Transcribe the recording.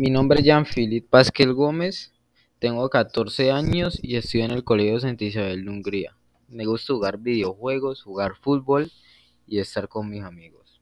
Mi nombre es Jean-Philippe Pasquel Gómez, tengo 14 años y estoy en el Colegio Santa Isabel de Hungría. Me gusta jugar videojuegos, jugar fútbol y estar con mis amigos.